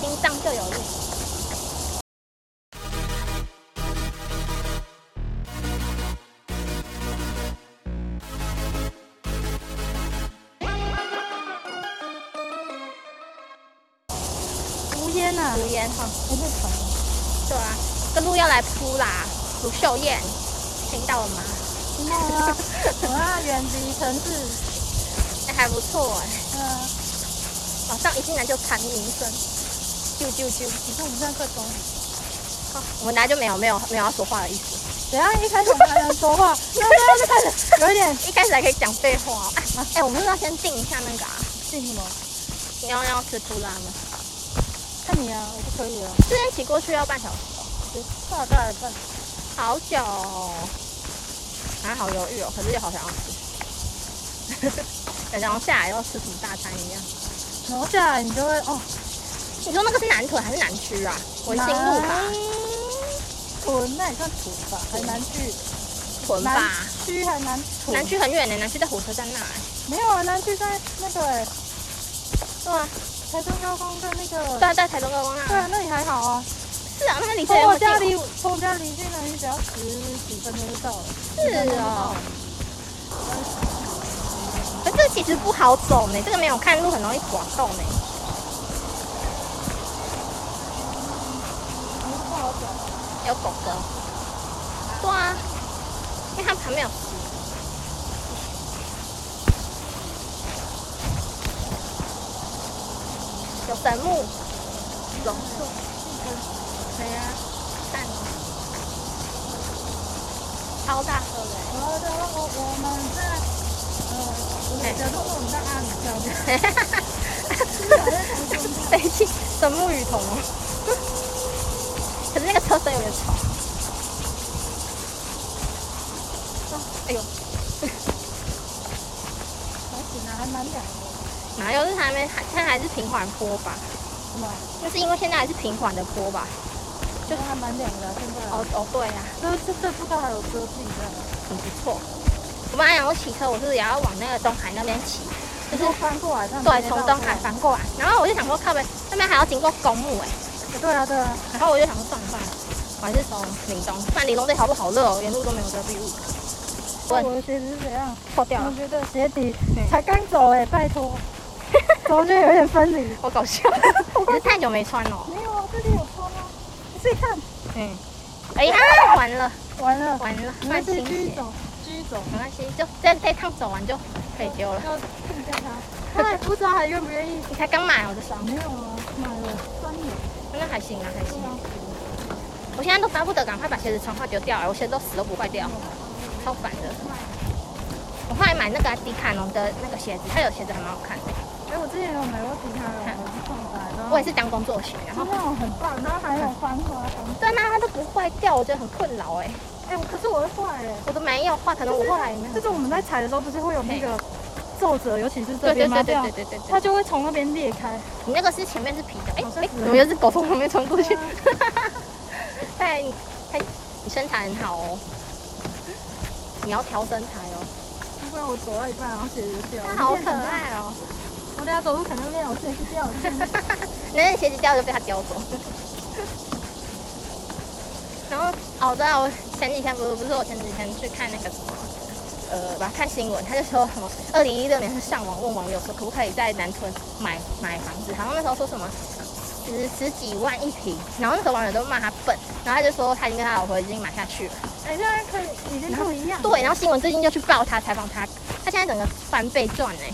心脏就有力。无烟呐，无烟哈，不是虫。对啊，这路要来铺啦，卢秀燕，听到了吗？听到了。我要远离城市，哎，还不错哎。嗯。往上一进来就蝉鸣声，啾啾啾。你看我们现在快走。好，我们来就没有没有没有要说话的意思。等下一开始我们还能说话，然后最后就开始有一点，一开始还可以讲废话。哎哎，我们是要先定一下那个啊？定什么？你要要吃铺拉吗？看你啊，我不可以啊。这边骑过去要半小时，大概半。好久，还好犹豫哦，可是又好想要吃。感觉好像下来要吃什么大餐一样。然后下来你就会哦。你说那个是南屯还是南区啊？文心路吧。屯那也算屯吧，还南区。屯吧。南区还南。南区很远呢，南区在火车站那。没有啊，南区在那个哎。对啊。台中高工在那个。对啊，在台中高工那。对啊，那里还好啊。是啊，那个离从我家离从我家离这个，你只要十几分钟就到了。是啊。可是其实不好走呢，这个没有看路，很容易滑动呢。有狗狗。对啊，因为它旁边有。有神木、榕树、谁呀？蛋，超大棵的。我的，我我们在呃，我们。哈哈哈哈神木与桐。那个车声有点吵。哎呦！还行啊，还蛮凉的。哪有？是还没还现在还是平缓坡吧？是吗？那是因为现在还是平缓的坡吧？就还蛮凉的，现在。哦哦，对呀。这这这不道还有遮蔽的，很不错。我本来想我骑车，我是也要往那个东海那边骑，就是翻过来，对，从东海翻过来。然后我就想说，靠北那边还要经过公墓哎。对啊对啊。然后我就想说，算了算了，我还是从岭东。但岭东这条路好热哦，沿路都没有遮蔽物。我的鞋子是怎样？破掉了。我觉得鞋底才刚走哎，拜托。我觉得有点分离，好搞笑。你是太久没穿了？没有啊，这里有穿啊。你自己看。嗯。哎呀，完了，完了，完了。换新鞋。继续走，继续走，没关系，就这这趟走完就可以丢了。要定价他。他也不知道还愿不愿意。你才刚买我的双。没有啊，买了三年。那还行啊，还行。我现在都巴不得赶快把鞋子穿坏丢掉了，我鞋子都死都不坏掉，超烦的。我后来买那个迪卡侬的那个鞋子，它有鞋子还蛮好看的。哎，我之前有买过迪卡侬，我也是当工作鞋，然后那种很棒，然后还有翻花。对啊，它都不坏掉，我觉得很困扰哎。哎，可是我会坏哎，我都没有坏，可能我后来也没有。就是我们在踩的时候，不是会有那个皱褶，尤其是这边嘛，对对对对对，它就会从那边裂开。你那个是前面是皮的，哎哎，怎么又是狗从旁边穿过去？哎，你你身材很好哦，你要调身材哦。不然我走到一半，然后鞋子就掉了。它好可爱哦！我等下走路肯定会让我鞋子掉了。那鞋子掉就被它叼走。然后哦，对啊，我前几天不是不是我前几天去看那个什么，呃，吧看新闻，他就说什么二零一六年是上网问网友说可不可以在南屯买买房子，好像那时候说什么十十几万一平，然后那时候网友都骂他笨，然后他就说他已经跟他老婆已经买下去了。哎，现在可以已经不一样。对，然后新闻最近就去报他采访他，他现在整个翻倍赚哎，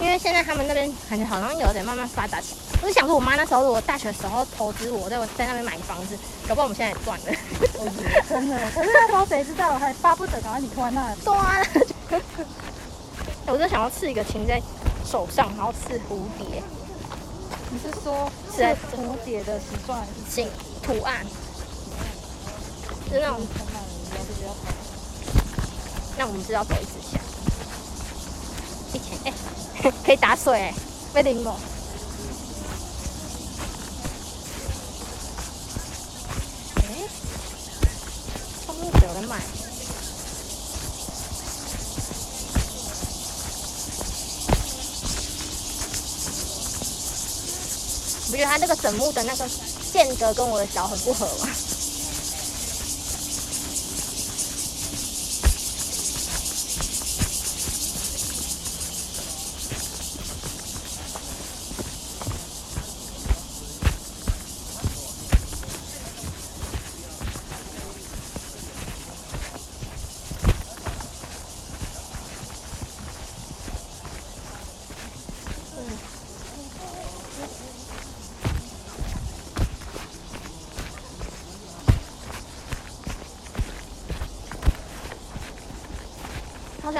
因为现在他们那边感觉好像有点慢慢发达起来。我就想说，我妈那时候如果大学的时候投资我，在我在那边买房子，搞不好我们现在也赚了。真的，可是那时候谁知道，还巴不得赶快你穿那对啊。我就想要刺一个琴在手上，然后刺蝴蝶。你是说是蝴蝶的形状形图案？是那种。那我们是要走一次下。一千哎，可以打水哎，被淋了。有人买，不觉得它那个枕木的那个间隔跟我的脚很不合吗？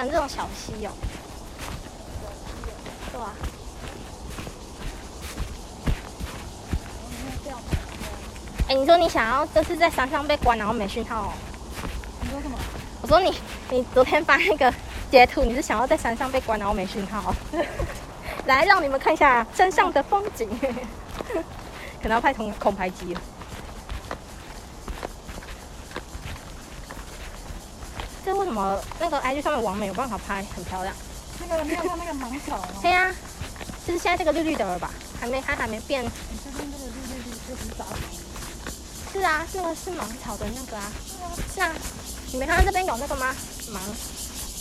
这种小溪哦，对啊。哎，你说你想要这次在山上被关，然后没讯号哦？你说什么？我说你，你昨天发那个截图，你是想要在山上被关，然后没讯号？来，让你们看一下山上的风景。可能要派同恐拍机了。这为什么那个 IG 上面网美有办法拍很漂亮？那个没有看那个芒草吗？对呀，就是现在这个绿绿的了吧？还没，它还没变。你这边这个绿绿绿就是杂草。是啊，这个是芒草的那个啊。是啊。你没看到这边有那个吗？芒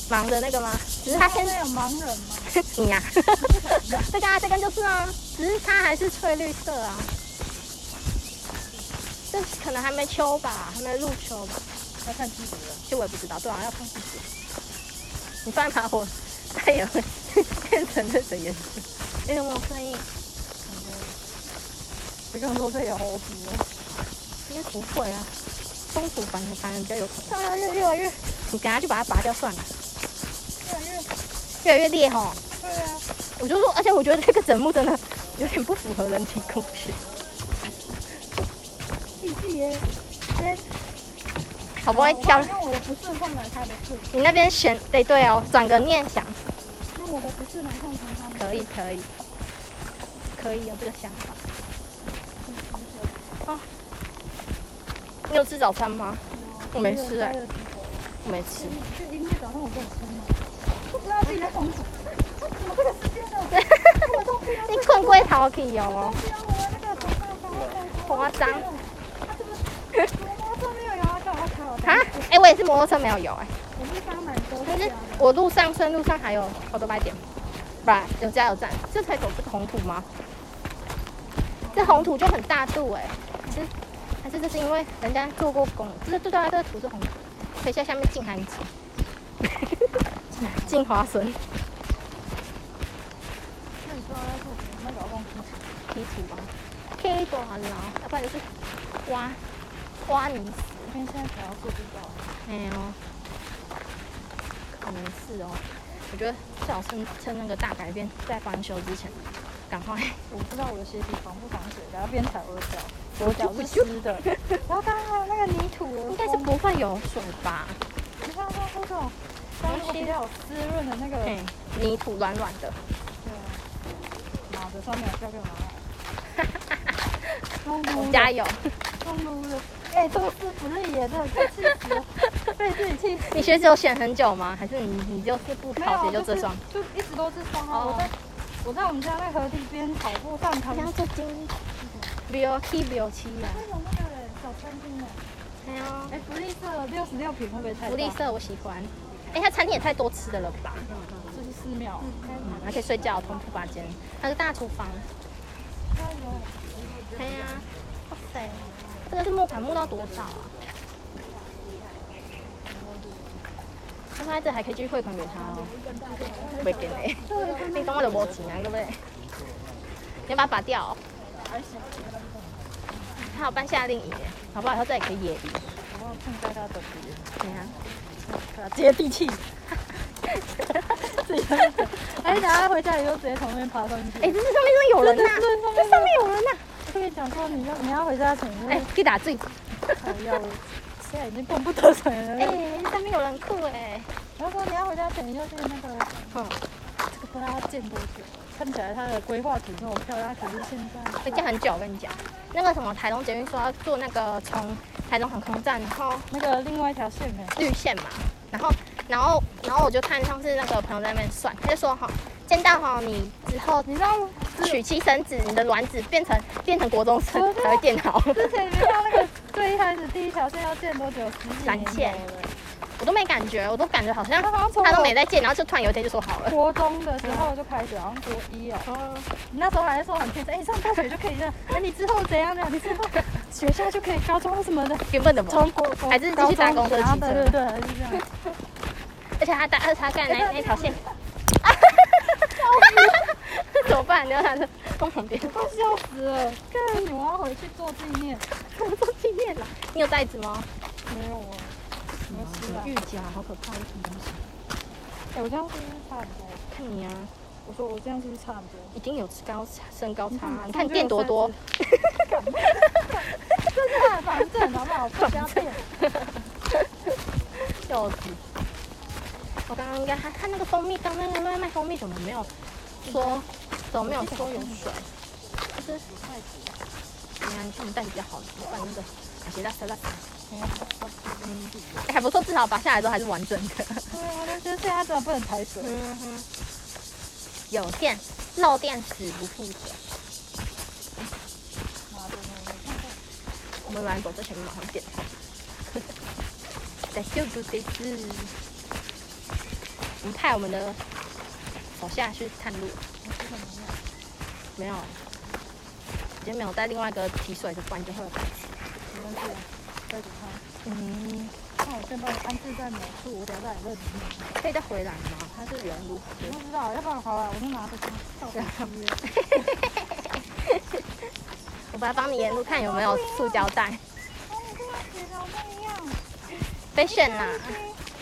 芒的那个吗？只是它现在有盲人吗？你呀。这个啊，这根就是啊，只是它还是翠绿色啊。这可能还没秋吧，还没入秋吧。要看季节了，其实我也不知道，对啊，要看季节。你放一把火，它也会变成这个颜色。哎，有没有声音？这个说这有猴子哦，应该不会啊。中途反正反正比较有可能。越来越越来越，你赶快就把它拔掉算了。越来越越来越烈吼。对啊。我就说，而且我觉得这个整木真的有点不符合人体工学。弟弟耶，好不会跳。用我的不是换来他的是。你那边选对对哦，转个念想。那我的不是来换成他的。可以可以。可以有这个想法。哦。你有吃早餐吗？我没吃哎。我没吃。就今天早上我给你吃吗？不知道自己在工作。怎么这个时间呢？你困龟逃去哦。夸张。啊！哎、欸，我也是摩托车没有油哎、欸。我是刚买的。但是我路上顺路上还有好多卖点，不然有加油站。这才走这个红土吗？这红土就很大度哎、欸，还是还是这是因为人家做过工？这是对对，这个土是红土，可以在下面进寒井，进花生。那你说要做什么？那个要用梯梯土吗？梯土很牢，要不然就是挖挖泥。现在才要做这个，没有，可能是哦。我觉得最好趁趁那个大改变在翻修之前，赶快。我不知道我的鞋底防不防水，然后边踩我的脚，我脚是湿的。然后刚刚那个泥土，应该是不会有水吧？你看它这种东西比较湿润的那个泥土，软软的。对啊，脑子上面交给我拿来。我们加油！哎，这个师傅是野的，太气死了，被自己气死。你鞋子有选很久吗？还是你你就是不跑鞋就这双？就一直都是双啊！我在我在我们家那河堤边跑步上场。你要做经理？六七六七啊！那种那个小餐厅的。哎呀，哎，福利社六十六平会不会太大？福利社我喜欢。哎，它餐厅也太多吃的了吧？这是寺庙，嗯，还可以睡觉，通铺八间，它是大厨房。哎呀，哇塞！这个是木款木到多少啊？他说这还可以继续汇款给他哦。没给你，你跟我的没钱啊，对不对？你要把它拔掉哦。他有办夏令营，好不好？以后这里可以野营。碰在他的鼻。对呀。接地气。自己哎，等下回家以后直接从那边爬上去。哎，这上面真的有人呐！这上面有人呐！我跟你讲说，你要你要回家前，哎，可以打醉。好要，现在已经蹦不得水了。哎，上面有人哭哎。然后说你要回家前，要去那个，嗯，这个不知道要建多久。看起来它的规划图那么漂亮，可是现在会建很久。我跟你讲，那个什么台东捷运说要做那个从台东航空站，然后那个另外一条线呢，绿线嘛。然后，然后，然后我就看上次那个朋友在那边算，他就说哈，见到哈你之后，你知道娶妻生子，你的卵子变成变成国中生才会变好。之前你看那个最一开始第一条线要建多久？三线。我都没感觉，我都感觉好像他都没在建，然后就突然有一天就说好了。国中的时候就开始，好像国一哦。你那时候还在说很天真，哎，上大学就可以这样，哎，你之后怎样怎样？你之后学校就可以高中什么的，原本的吗？从国还是继续打工的，对对对，还是这样。而且他打二叉干那 那条线，怎么办？你要他在工旁边，都笑死了。看，我要回去做纪念，做纪念了。你有袋子吗？没有啊。玉甲好可怕，什么东西？哎，我这样是不是差很多？看你啊，我说我这样是不是差很多？已经有高身高差，你看垫多多。这是很防震，好不好？不加垫。笑死！我刚刚应该还看那个蜂蜜，刚刚那个卖蜂蜜怎么没有说？怎么没有说有水？就是袋子。你看，你看，你袋子比较好，你换那个，感觉拉塞拉塞。哎，还不错，至少拔下来之后还是完整的。对啊，但是现在真的。不能抬水。嗯。有电，漏电死不负责。我们来走之前马上检查。在修补这次。我们派我们的手下去探路。没有。今天没有带另外一个提水的罐，就会有。没关系。带着它，嗯，那我先帮你安置在某处，我等下再问你。可以再回来吗？它是原路。我不知道，要不然好了，我先拿着它照着他们。我把它帮你沿路看有没有塑胶袋。哦，跟铁条不一样。fashion 啦，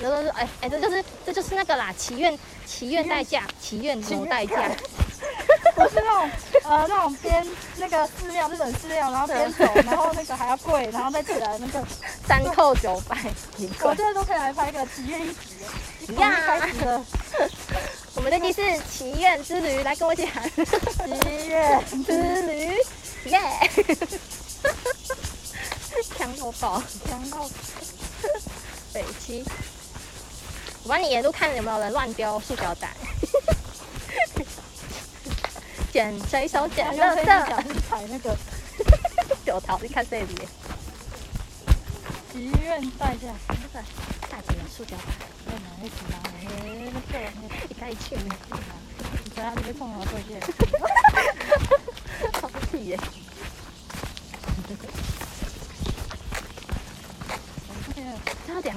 有的是哎哎，这就是这就是那个啦，祈愿祈愿代驾，祈愿什么代驾？不是那种呃那种边那个寺庙日本寺庙，然后边走，然后那个还要跪，然后再起来那个三叩九拜。我现在都可以来拍一个祈愿一集了。呀，我们这集是祈愿之旅，来跟我一起喊祈愿之旅，耶！强到爆，强到北七。我帮你沿路看有没有人乱丢塑胶袋。捡随手捡？垃圾，踩那个九桃，你看这里，祈愿带下，那个大姐的塑胶袋，在哪一起拿？哎，那个一袋一千呢，你在那里碰到这件，好气耶！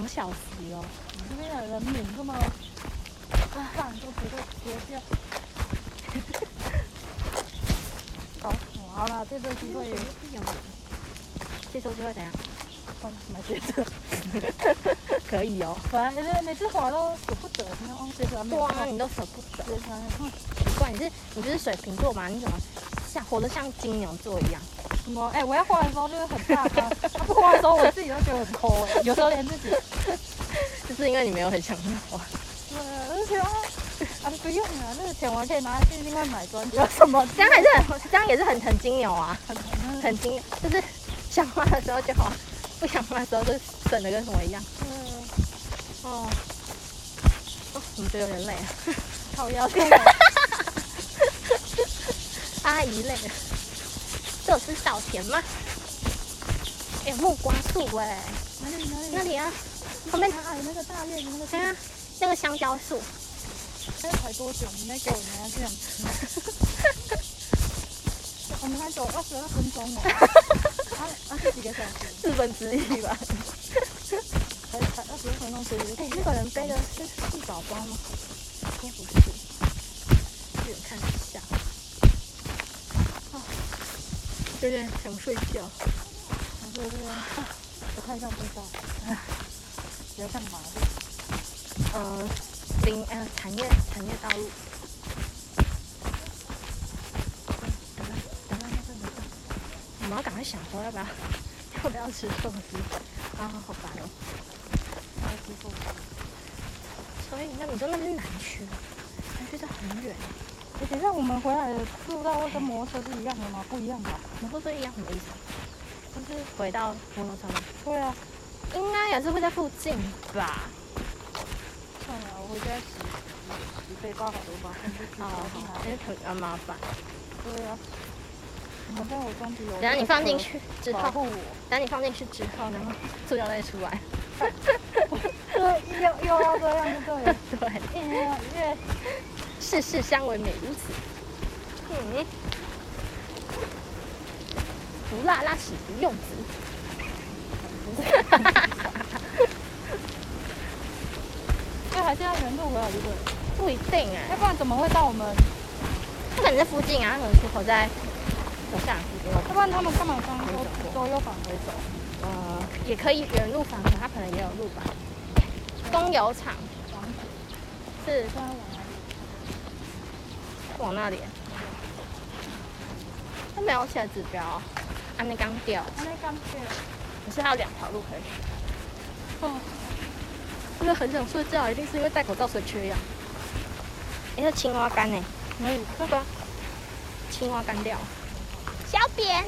两小时哦，这边的人民这么饭都不会丢掉。好了，这次机会有，这次机会怎样？换买鞋子，可以哦。反正每次滑都舍不得，你看鞋子还没有。哇，你都舍不得。奇怪，你是你不是水瓶座嘛？你怎么像活得像金牛座一样？什么？哎，我要画的时候就是很大方，不画的时候我自己都觉得很抠哎，有时候连自己。就是因为你没有很想滑。对，而且啊。啊，不用了，那个钱我可以拿去另外买专辑。什么？这样还是很，这样也是很很金牛啊，很很很金，就是想花的时候就好，不想花的时候就省的跟什么一样。嗯。哦。哦，怎么觉得有点累啊？好腰痛。阿姨累了。这是稻田吗？哎，木瓜树哎。哪里哪里？那里啊。旁边还有那个大叶的那个。对啊，那个香蕉树。还要排多久？你没给我拿这样吃。我们还走二十二分钟呢。啊，二十几个小时。四分之一吧。才才二十二分钟。哎，那个人背的是是宝宝吗？应该不是。远看一下。啊，有点想睡觉。我看一下步道。比较像马路。呃。林呃产业产业道路，等等等等等等，我们要赶快想说要不要要不要吃寿司啊？好烦哦！要吃寿司，所以那你说那是南区，南区这很远。哎，等一下我们回来的路道会跟摩托车是一样的吗？不一样吧？摩托车一样什么意思？就是回到摩托车吗？对啊，应该也是会在附近吧。算了我家洗。背包好多包，哦，好，因为很很麻烦。对啊。好像我装备有。等下你放进去之后。等下你放进去之后，然后塑料袋出来。对，又又要这样就对了。对。越越世事相为美如此。嗯。不辣拉屎不用纸。哈哈哈哈哈。那还是要原路回来，对不对？不一定哎。要不然怎么会到我们？他可能在附近啊，他可能出口在楼下。要不然他们干嘛刚刚左右返回走？呃，也可以原路返回，他可能也有路吧。公有场。是。往那里。他没有写指标。还没刚掉。还没刚掉。可是还有两条路可以选。哦。因为很想睡觉，一定是因为戴口罩所以缺氧。哎，是青蛙干呢？没有，这个青蛙干掉。小扁。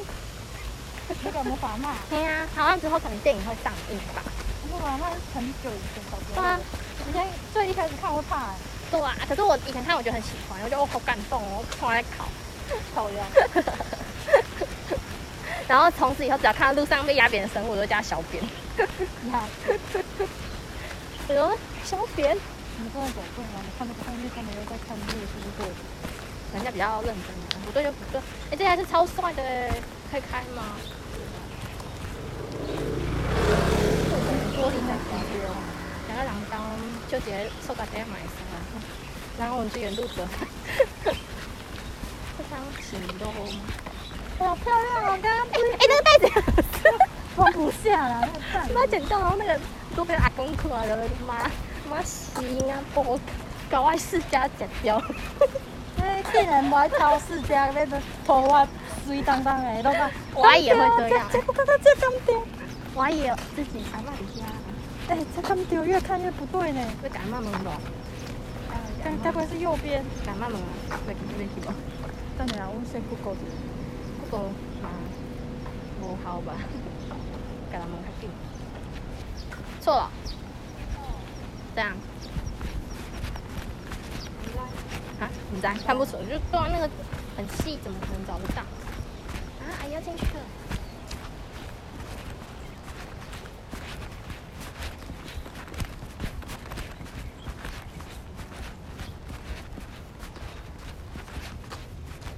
那个魔法嘛？对呀，好像之后可能电影会上映吧。魔法嘛是很久以前的。对啊，以前最一开始看会怕。对啊，可是我以前看我觉得很喜欢，我觉得我好感动哦，我从来考，考呀。然后从此以后，只要看到路上被压扁的生物，我都叫小扁。呀。哎呦，小扁！你们正在走动啊？你看那个后面，他们又在看路，是不是？人家比较认真，不对就不对。哎，这台是超帅的，可以开吗？玻璃在旁边，两个栏杆就直接收到这样买什么。然后我们去原路走。这张纸都好漂亮啊！刚刚哎哎，那个袋子 放不下了，那个袋子。捡到，然后那个。都被阿公看了，妈妈心啊，不搞我世家剪掉。哎，竟然不爱掏世家那个头发水当当的，都讲。我也会这样。这不看到这咁丢，我也自己还骂一下。哎，这咁丢，越看越不对呢。会感冒吗？该该不会是右边？感冒吗？来，这边去吧。等下，我先不搞个。啊？不好吧？给他们看病。错了，这样，啊，你在看不出，就断那个很细，怎么可能找得到？啊，还要进去了。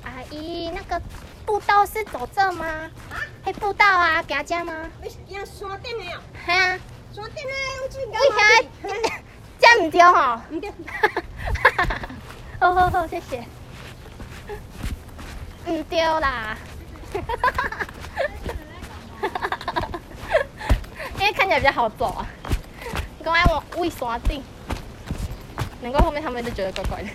阿姨，那个步道是走这吗？啊？嘿，步道啊，给他加吗？没，要刷电没有？嘿啊。刷电啊，用最高。为啥？这样唔丢哈？唔丢。好好好，谢谢。唔对啦。因为看起来比较好走啊。你刚才我喂山顶，难怪后面他们就觉得怪怪的。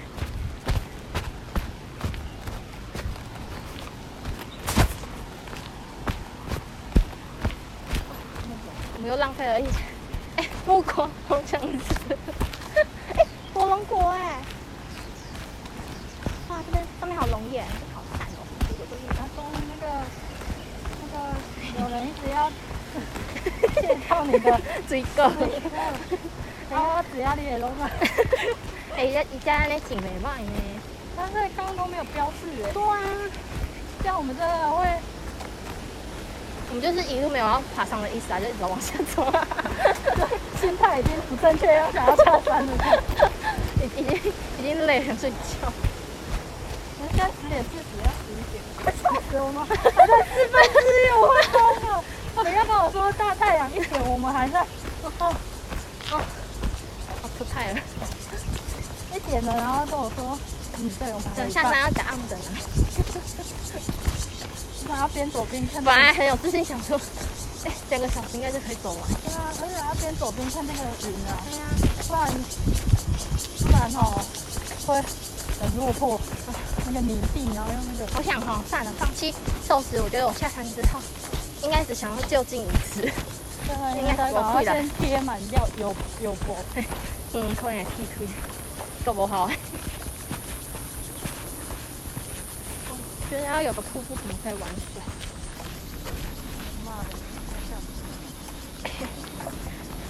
我们又浪费了一。木瓜好想吃，哎，火龙果哎，哇，这边上面好龙眼，好惨哦。他说那个那个 有人一直要介绍你的追购，然后我只要你也弄嘛。哎，一家一家那景没卖呢，但是刚刚都没有标示哎。对啊，像我们真的会，我们就是一路没有要爬上的意思啊，就一直往下走啊。心态已经不正确，要想要下山了，已经已经累了，睡觉。我们现在十点四十，要十一点，快笑死我们，还在四分之一，我会疯了。等下跟我说大太阳一点，我们还在，哦哦，好出太了，一点了，然后跟我说，嗯，对，我们等下山要加暗灯啊。我要边走边看。本来很有自信，想说。哎，两个小时应该就可以走完。对啊，而且要边走边看那个云啊。对呀、啊，不然不然哦会很落魄。那个泥地，然后用那个……我想哈、哦，算了，放弃寿司。我觉得我下山之后，应该只想要就近一次。对啊，应该赶快先贴满掉有有薄。嗯，可以踢腿，都不好。觉得要有个瀑布，可能可以玩水。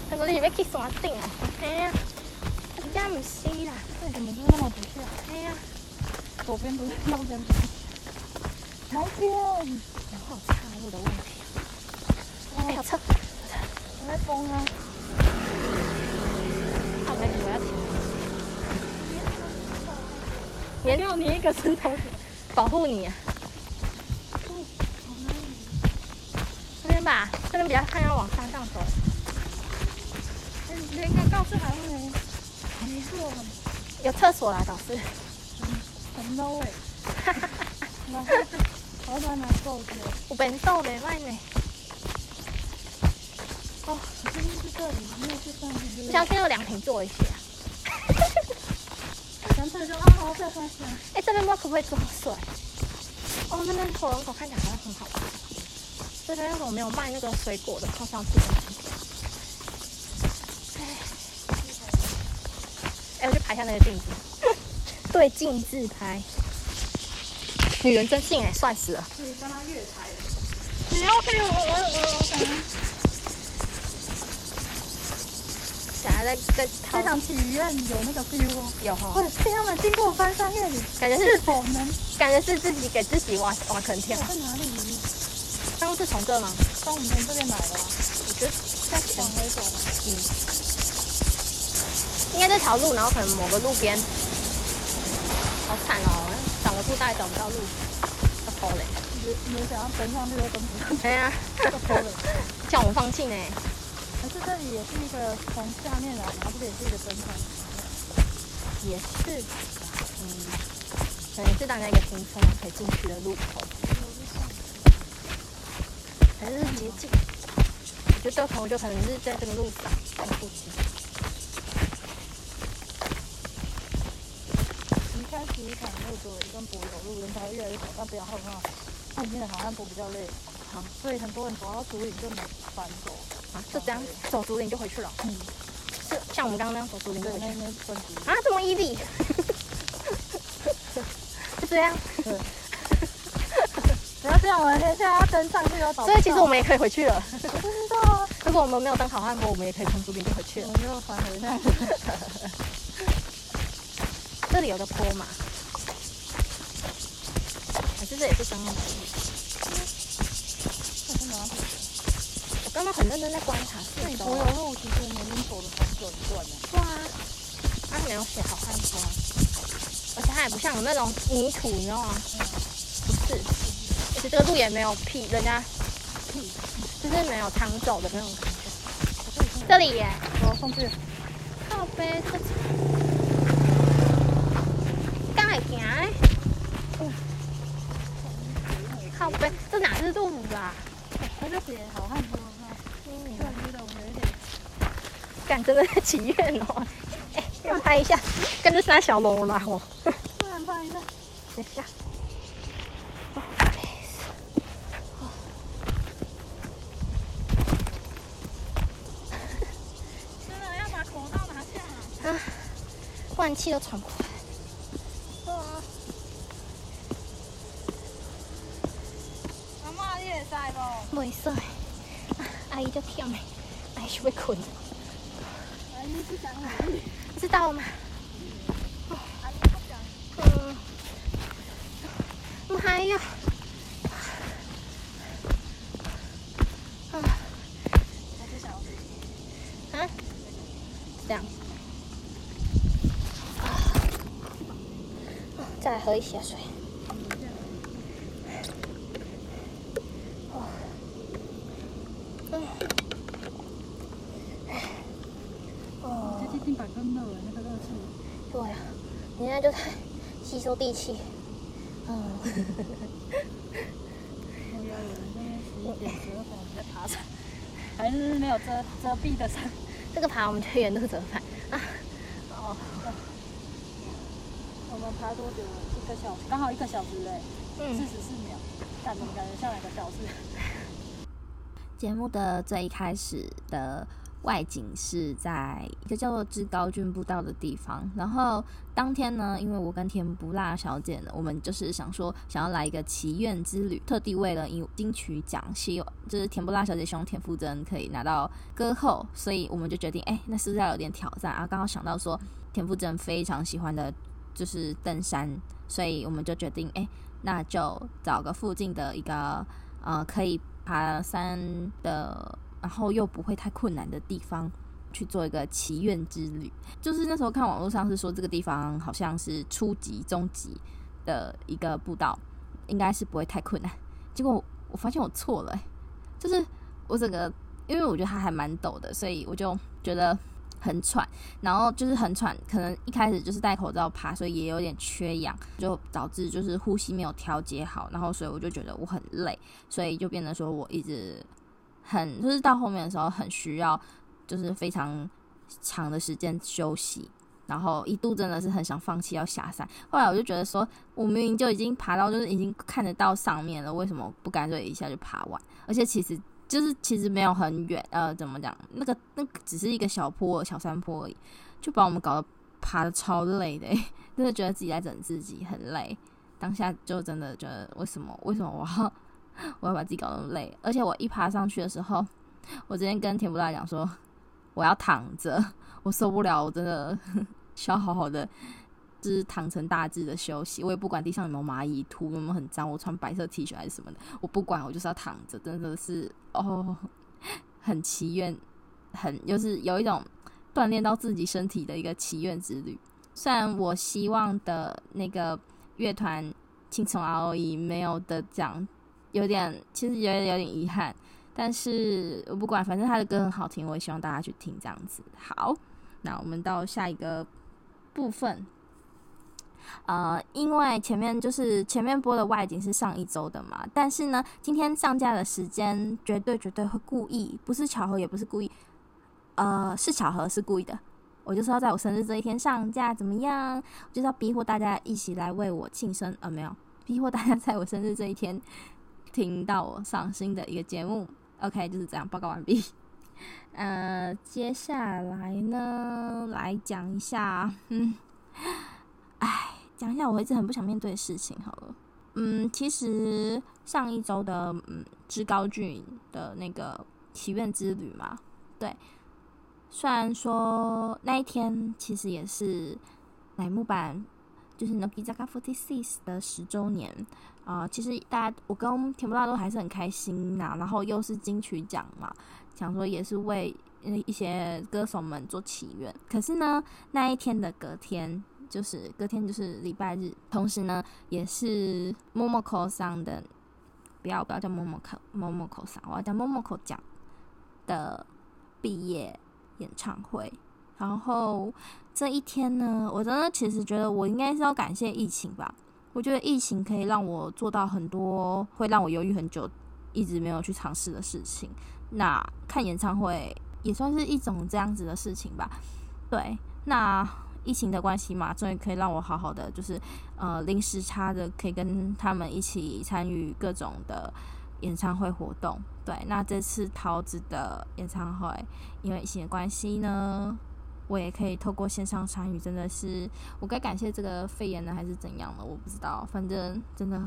那个里面可以耍顶啊！哎呀，这样不是啦，为什么就那么不像？哎呀，左边不是，右边不是。哪天？然后岔路的问题。哎，有车，我在疯啊！好，我要停。没有你一个石头保护你啊！这边吧，这边比较看要往山上走。应该告诉他们没，没错，有厕所啦，倒是。很 low 哎。然后，好难拿豆子。有便当没卖呢。哦，今天是这里，没有去上面。我想先有凉亭坐一下。哎，这边不知道可不可以装水？哦，那边火龙果看起来好像很好吃。这边怎么没有卖那个水果的？好想吃东西。哎，我去拍一下那个镜子，对镜自拍。女人真性哎，帅死了！可以跟他月台。你要陪我，我我我等。想要在在这场体验有那个 feel 哦，有哈。或者是他们经过翻山越岭，感觉是是否能？感觉是自己给自己挖挖坑跳。在哪里？他们是从这吗？从我们这边来的。我觉得在前往回走吧。嗯。应该这条路，然后可能某个路边，好惨哦，找个树袋找不到路，要跑嘞！你你想要登上去都登不上。哎呀，叫我们放弃呢。是这里也是一个从下面来，然后这里也是一个。登山，也是，嗯，可能是大家一个。停车可以进去的路口，还是捷径？我觉得头就可能是在这个。路上，在附近。开始一场那个。一段柏油路，人潮越来越少，但不要害怕，后面的好像都比较累，好，所以很多人走到竹林就没反走，啊，就这样走竹林就回去了，嗯，是像我们刚刚那样走竹林就回去，啊，这么 easy，就这样，对，不要这样，我们现在要登上去要走，所以其实我们也可以回去了，我不知道啊，如果我们没有登好汉坡，我们也可以从竹林就回去了，我们就返回那。这里有个坡嘛，还是这也是商业区？我刚刚很认真在观察，这里柏油路其实我们已经走了很久一段了。对啊，它没有写好汉坡，而且它也不像有那种泥土，你知道吗？不是，而且这个路也没有屁，人家屁，就是没有常走的那种感觉。这里耶，我上去。靠背，这。靠背，这哪是路啦？他就写好汉坡哈。嗯，对，觉得我们有点，感觉在祈愿哦。哎，要拍一下，跟着三小龙啦哦。不然拍一下，等一下。哦，真的要把口罩拿下啊！换气都喘不过来。没事，阿姨就跳没，阿姨是会困。阿姨不想哪里？知道吗？阿姨不想。嗯。我们还要。啊。还是想要自己。啊？这样。啊。再来喝一些水。哦对呀，你现在就在吸收地气。嗯。我要有人在那十一点十二分我们在爬山，还是没有遮遮蔽的山。这个爬我们就沿路折返啊。哦。我们爬多久了？一个小时，刚好一个小时嘞。嗯。四十四秒，感觉感觉像两个小时。节目的最开始的外景是在一个叫做志高郡步道的地方。然后当天呢，因为我跟田不辣小姐呢，我们就是想说想要来一个祈愿之旅，特地为了赢金曲奖，希望就是田不辣小姐希望田馥甄可以拿到歌后，所以我们就决定，哎，那是不是要有点挑战啊？刚好想到说田馥甄非常喜欢的就是登山，所以我们就决定，哎，那就找个附近的一个呃可以爬山的。然后又不会太困难的地方去做一个祈愿之旅，就是那时候看网络上是说这个地方好像是初级、中级的一个步道，应该是不会太困难。结果我发现我错了，欸，就是我整个因为我觉得它还蛮陡的，所以我就觉得很喘，然后就是很喘，可能一开始就是戴口罩爬，所以也有点缺氧，就导致就是呼吸没有调节好，然后所以我就觉得我很累，所以就变得说我一直。很就是到后面的时候很需要，就是非常长的时间休息，然后一度真的是很想放弃要下山。后来我就觉得说，我明明就已经爬到就是已经看得到上面了，为什么不干脆一下就爬完？而且其实就是其实没有很远，呃，怎么讲？那个那个只是一个小坡小山坡而已，就把我们搞得爬得超累的，真的觉得自己在整自己很累。当下就真的觉得为什么为什么我要？我要把自己搞那么累，而且我一爬上去的时候，我之前跟田不大讲说，我要躺着，我受不了，我真的 需要好好的，就是躺成大字的休息。我也不管地上有没有蚂蚁、土有没有很脏，我穿白色 T 恤还是什么的，我不管，我就是要躺着，真的是哦，很祈愿，很就是有一种锻炼到自己身体的一个祈愿之旅。虽然我希望的那个乐团青虫 ROE 没有得奖。有点，其实觉得有点遗憾，但是我不管，反正他的歌很好听，我也希望大家去听这样子。好，那我们到下一个部分。呃，因为前面就是前面播的外景是上一周的嘛，但是呢，今天上架的时间绝对绝对会故意，不是巧合，也不是故意，呃，是巧合，是故意的。我就是要在我生日这一天上架，怎么样？我就是要逼迫大家一起来为我庆生，呃，没有，逼迫大家在我生日这一天。听到我上新的一个节目，OK，就是这样报告完毕。呃，接下来呢，来讲一下，嗯，哎，讲一下我一直很不想面对的事情好了。嗯，其实上一周的嗯志高俊的那个祈愿之旅嘛，对，虽然说那一天其实也是乃木坂。就是 Nogizaka 46的十周年啊、其实大家我跟田不拉都还是很开心呐、然后又是金曲奖嘛，想说也是为一些歌手们做祈愿。可是呢，那一天的隔天，就是隔天就是礼拜日，同时呢也是 Momoko 上的，不要不要叫 Momoko Momoko 上，我要叫 Momoko 奖的毕业演唱会。然后这一天呢，我真的其实觉得我应该是要感谢疫情吧。我觉得疫情可以让我做到很多会让我犹豫很久、一直没有去尝试的事情。那看演唱会也算是一种这样子的事情吧。对，那疫情的关系嘛，终于可以让我好好的，就是呃临时差的可以跟他们一起参与各种的演唱会活动。对，那这次桃子的演唱会，因为疫情的关系呢。我也可以透过线上参与，真的是我该感谢这个肺炎呢，还是怎样了？我不知道，反正真的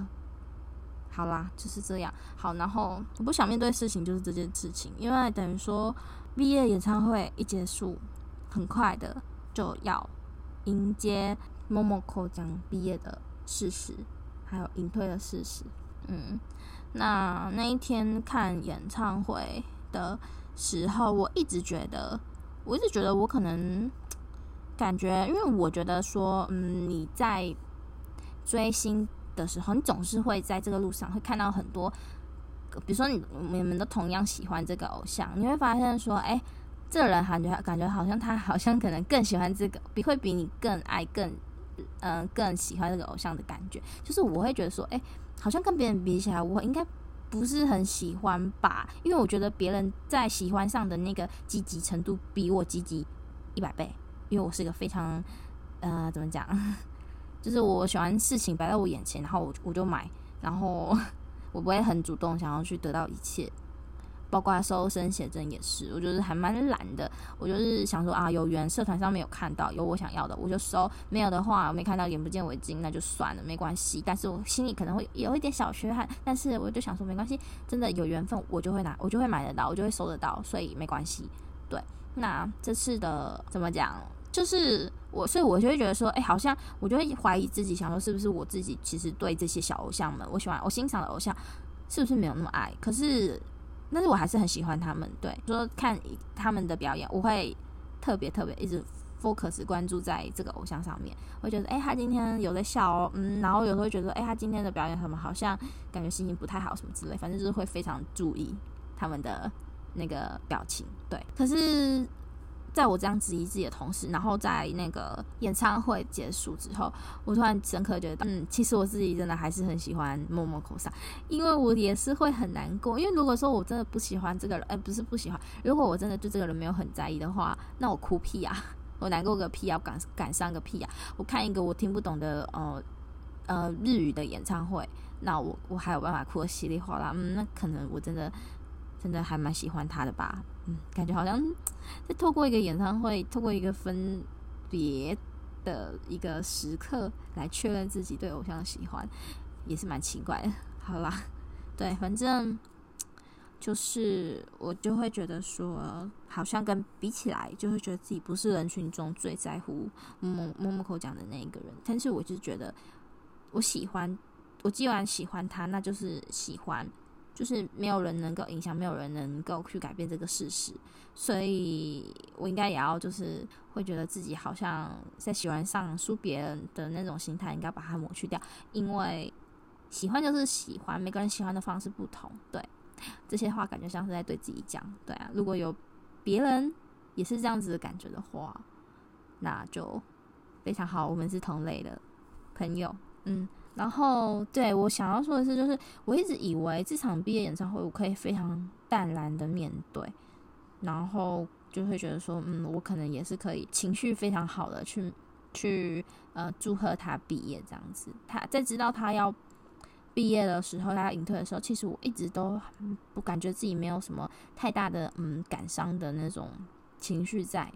好啦，就是这样。好，然后我不想面对事情就是这件事情，因为等于说毕业演唱会一结束，很快的就要迎接 Momoko 将毕业的事实，还有隐退的事实。嗯，那那一天看演唱会的时候，我一直觉得。我一直觉得我可能感觉，因为我觉得说，嗯，你在追星的时候，你总是会在这个路上会看到很多，比如说你你们都同样喜欢这个偶像，你会发现说，哎，这个人感觉感觉好像他好像可能更喜欢这个，比会比你更爱更嗯、更喜欢这个偶像的感觉，就是我会觉得说，哎，好像跟别人比起来，我应该。不是很喜欢吧，因为我觉得别人在喜欢上的那个积极程度比我积极一百倍，因为我是一个非常呃怎么讲，就是我喜欢事情摆在我眼前，然后我我就买，然后我不会很主动想要去得到一切。包括收身写真也是，我就是还蛮懒的。我就是想说啊，有缘社团上面有看到有我想要的，我就收；没有的话，我没看到眼不见为净，那就算了，没关系。但是我心里可能会有一点小缺憾，但是我就想说没关系，真的有缘分，我就会拿，我就会买得到，我就会收得到，所以没关系。对，那这次的怎么讲？就是我，所以我就会觉得说，哎、好像我就会怀疑自己，想说是不是我自己其实对这些小偶像们，我喜欢我欣赏的偶像，是不是没有那么爱？可是，但是我还是很喜欢他们。对，说看他们的表演，我会特别特别一直 focus 关注在这个偶像上面。我会觉得，哎、他今天有在笑哦，嗯，然后有时候觉得，哎、他今天的表演什么好像感觉心情不太好，什么之类，反正就是会非常注意他们的那个表情。对，可是。在我这样质疑自己的同时，然后在那个演唱会结束之后，我突然深刻觉得，嗯，其实我自己真的还是很喜欢 Momoko 桑，因为我也是会很难过，因为如果说我真的不喜欢这个人，哎，不是不喜欢，如果我真的对这个人没有很在意的话，那我哭屁啊，我难过个屁啊，感感伤个屁啊，我看一个我听不懂的呃呃日语的演唱会，那我我还有办法哭得稀里哗啦，嗯，那可能我真的。真的还蛮喜欢他的吧，嗯，感觉好像在透过一个演唱会，透过一个分别的一个时刻来确认自己对偶像的喜欢，也是蛮奇怪的。好啦，对，反正就是我就会觉得说，好像跟比起来，就会觉得自己不是人群中最在乎摸摸摸口讲的那一个人。但是我就觉得，我喜欢，我既然喜欢他，那就是喜欢。就是没有人能够影响，没有人能够去改变这个事实，所以我应该也要就是会觉得自己好像在喜欢上输别人的那种心态，应该把它抹去掉。因为喜欢就是喜欢，每个人喜欢的方式不同。对，这些话感觉像是在对自己讲。对啊，如果有别人也是这样子的感觉的话，那就非常好。我们是同类的朋友，嗯。然后，对，我想要说的是，就是我一直以为这场毕业演唱会我可以非常淡然的面对，然后就会觉得说，嗯，我可能也是可以情绪非常好的去去呃祝贺他毕业这样子。他在知道他要毕业的时候，他要隐退的时候，其实我一直都不感觉自己没有什么太大的嗯感伤的那种情绪在，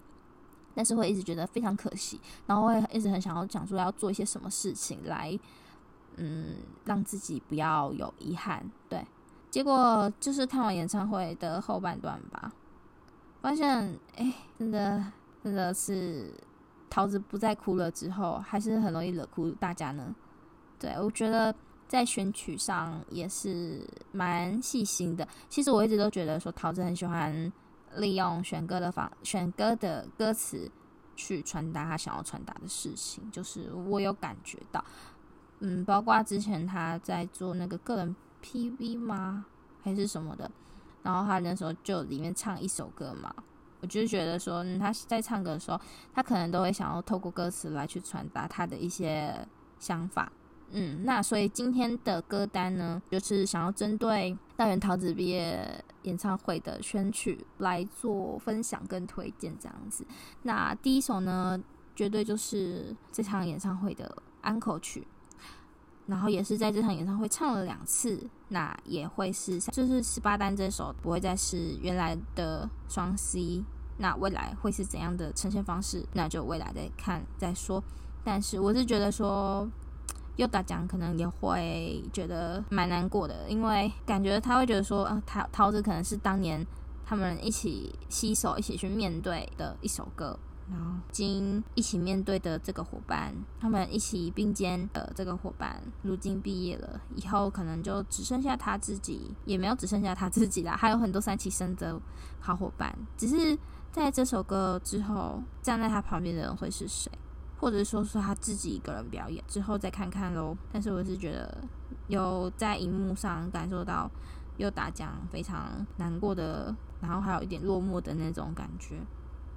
但是会一直觉得非常可惜，然后会一直很想要讲说要做一些什么事情来。嗯，让自己不要有遗憾。对，结果就是看完演唱会的后半段吧，发现哎，真的真的是桃子不再哭了之后，还是很容易惹哭大家呢。对，我觉得在选曲上也是蛮细心的。其实我一直都觉得说桃子很喜欢利用选歌的方选歌的歌词去传达他想要传达的事情，就是我有感觉到。嗯，包括之前他在做那个个人 PV 吗，还是什么的，然后他那时候就里面唱一首歌嘛，我就觉得说，嗯，他在唱歌的时候，他可能都会想要透过歌词来去传达他的一些想法。嗯，那所以今天的歌单呢，就是想要针对大原桃子毕业演唱会的选曲来做分享跟推荐这样子。那第一首呢，绝对就是这场演唱会的安可曲。然后也是在这场演唱会唱了两次，那也会是就是十八单这首不会再是原来的双 C，那未来会是怎样的呈现方式，那就未来再看再说。但是我是觉得说，又大奖可能也会觉得蛮难过的，因为感觉他会觉得说，啊，桃桃子可能是当年他们一起携手一起去面对的一首歌。然后，今一起面对的这个伙伴，他们一起并肩的这个伙伴，如今毕业了，以后可能就只剩下他自己，也没有只剩下他自己啦，还有很多三期生的好伙伴。只是在这首歌之后，站在他旁边的人会是谁，或者说是他自己一个人表演之后再看看喽。但是我是觉得有在荧幕上感受到又打奖非常难过的，然后还有一点落寞的那种感觉。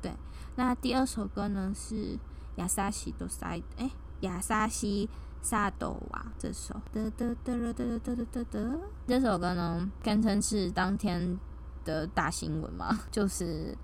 对，那第二首歌呢是亚萨西多塞，哎，亚萨西萨斗瓦这首，哒哒哒哒哒哒哒哒哒。这首歌呢，堪称是当天的大新闻嘛，就是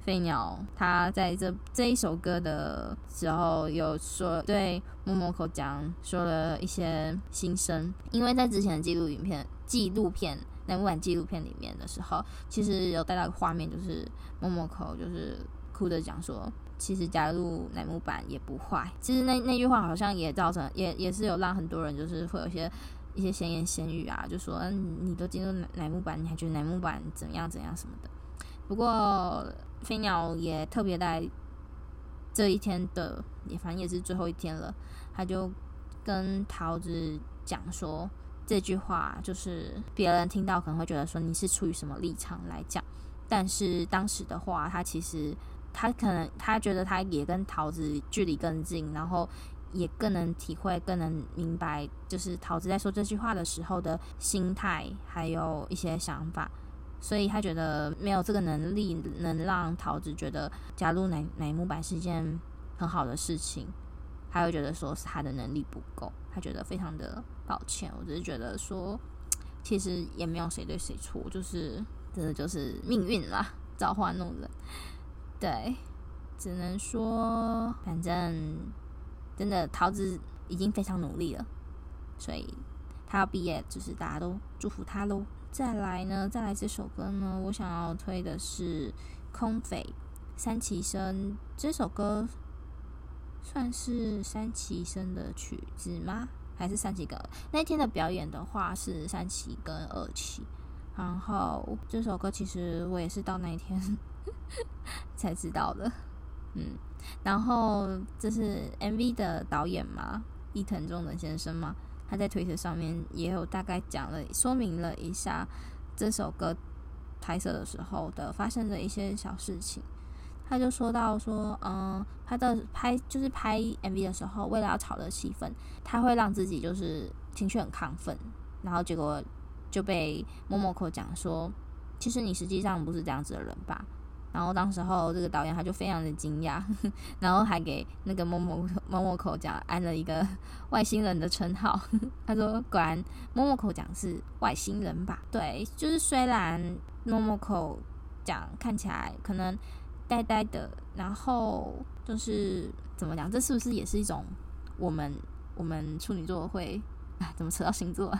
飞鸟他在这这一首歌的时候有说对默默口讲说了一些心声，因为在之前的纪录影片纪录片乃木坂纪录片里面的时候，其实有带到画面，就是默默口就是哭着讲说，其实加入乃木板也不坏。其实那那句话好像也造成，也也是有让很多人就是会有些一些闲言闲语啊，就说，你都进入乃乃木板，你还觉得乃木板怎样怎样什么的。不过飞鸟也特别在这一天的，也反正也是最后一天了，他就跟桃子讲说。这句话就是别人听到可能会觉得说你是出于什么立场来讲，但是当时的话，他其实他可能他觉得他也跟桃子距离更近，然后也更能体会、更能明白，就是桃子在说这句话的时候的心态，还有一些想法，所以他觉得没有这个能力能让桃子觉得加入奶奶木板是一件很好的事情。他会觉得说是他的能力不够，他觉得非常的抱歉。我只是觉得说，其实也没有谁对谁错，就是真的就是命运啦，造化弄人。对，只能说，反正真的桃子已经非常努力了，所以他要毕业，就是大家都祝福他喽。再来呢，再来这首歌呢，我想要推的是空匪三期生这首歌。算是三期生的曲子吗？还是三期跟那天的表演的话是三期跟二期？然后这首歌其实我也是到那一天 才知道的，嗯。然后这是 MV 的导演嘛，伊藤忠的先生嘛，他在推特上面也有大概讲了，说明了一下这首歌拍摄的时候的发生的一些小事情。他就说到说，嗯，他的拍就是拍 MV 的时候，为了要炒热气氛，他会让自己就是情绪很亢奋，然后结果就被默默口讲说，其实你实际上不是这样子的人吧？然后当时候这个导演他就非常的惊讶，然后还给那个某某某某口讲安了一个外星人的称号。他说，果然 Momoko 讲是外星人吧？对，就是虽然 Momoko 讲看起来可能。呆呆的，然后就是怎么讲？这是不是也是一种我们我们处女座会啊？怎么扯到星座？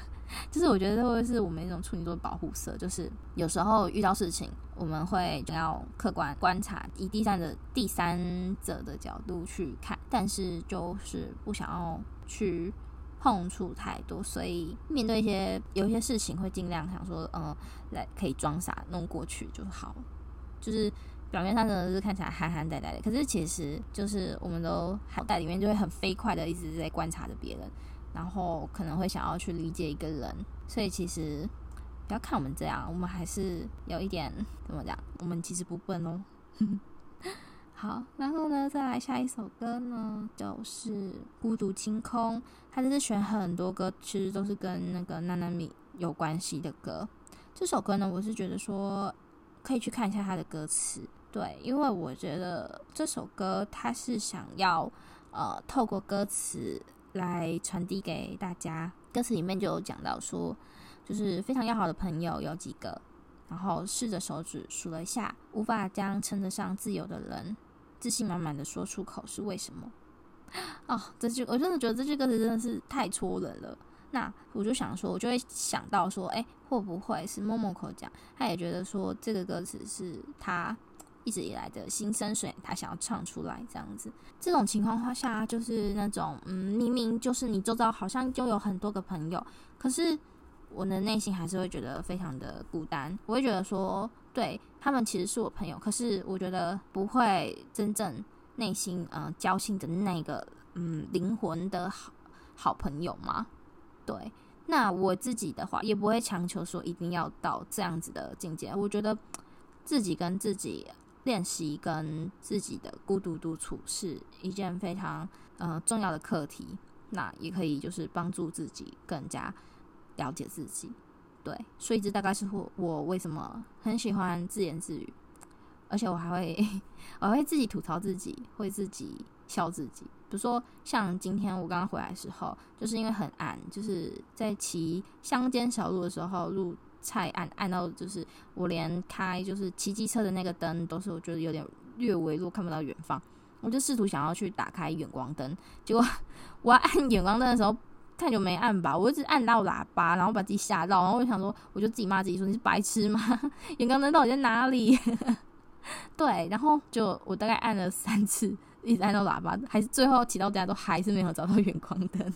就是我觉得会是我们一种处女座的保护色，就是有时候遇到事情，我们会想要客观观察，以第三者第三者的角度去看，但是就是不想要去碰触太多，所以面对一些有一些事情会尽量想说，嗯，来可以装傻弄过去就好，就是。表面上真的是看起来憨憨呆呆的，可是其实就是我们都脑袋里面就会很飞快的一直在观察着别人，然后可能会想要去理解一个人，所以其实不要看我们这样，我们还是有一点怎么讲，我们其实不笨哦。好，然后呢，再来下一首歌呢，就是《孤独清空》，他这是选很多歌，其实都是跟那个娜娜米有关系的歌。这首歌呢，我是觉得说可以去看一下他的歌词。对，因为我觉得这首歌它是想要呃透过歌词来传递给大家。歌词里面就有讲到说，就是非常要好的朋友有几个，然后试着手指数了一下，无法将称得上自由的人自信满满的说出口是为什么？哦，这句我真的觉得这句歌词真的是太戳人了。那我就想说，我就会想到说，哎，会不会是默默口讲，他也觉得说这个歌词是他。一直以来的心声，所以他想要唱出来这样子。这种情况下，就是那种嗯，明明就是你周遭好像就有很多个朋友，可是我的内心还是会觉得非常的孤单。我会觉得说，对他们其实是我朋友，可是我觉得不会真正内心嗯交心的那个嗯灵魂的好好朋友嘛。对，那我自己的话也不会强求说一定要到这样子的境界。我觉得自己跟自己。练习跟自己的孤独独处是一件非常呃重要的课题，那也可以就是帮助自己更加了解自己。对，所以这大概是我我为什么很喜欢自言自语，而且我还会 我会自己吐槽自己，会自己笑自己。比如说像今天我刚刚回来的时候，就是因为很暗，就是在骑乡间小路的时候路。菜按按到就是我连开就是骑机车的那个灯都是我觉得有点略微弱，看不到远方。我就试图想要去打开远光灯，结果 我要按远光灯的时候，太久没按吧，我一直按到喇叭，然后把自己吓到，然后我就想说，我就自己骂自己说你是白痴吗？远光灯到底在哪里？对，然后就我大概按了三次，一直按到喇叭，还是最后骑到家都还是没有找到远光灯，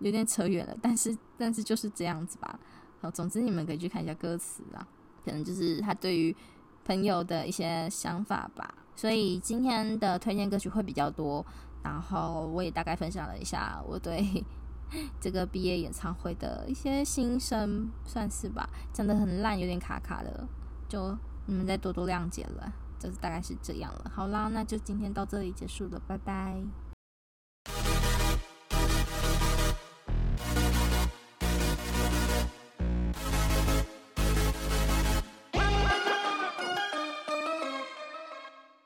有点扯远了，但是但是就是这样子吧。好，总之你们可以去看一下歌词啊，可能就是他对于朋友的一些想法吧。所以今天的推荐歌曲会比较多，然后我也大概分享了一下我对。这个毕业演唱会的一些心声，算是吧，讲得很烂，有点卡卡的，就你们再多多谅解了，就是大概是这样了。好啦，那就今天到这里结束了，拜拜。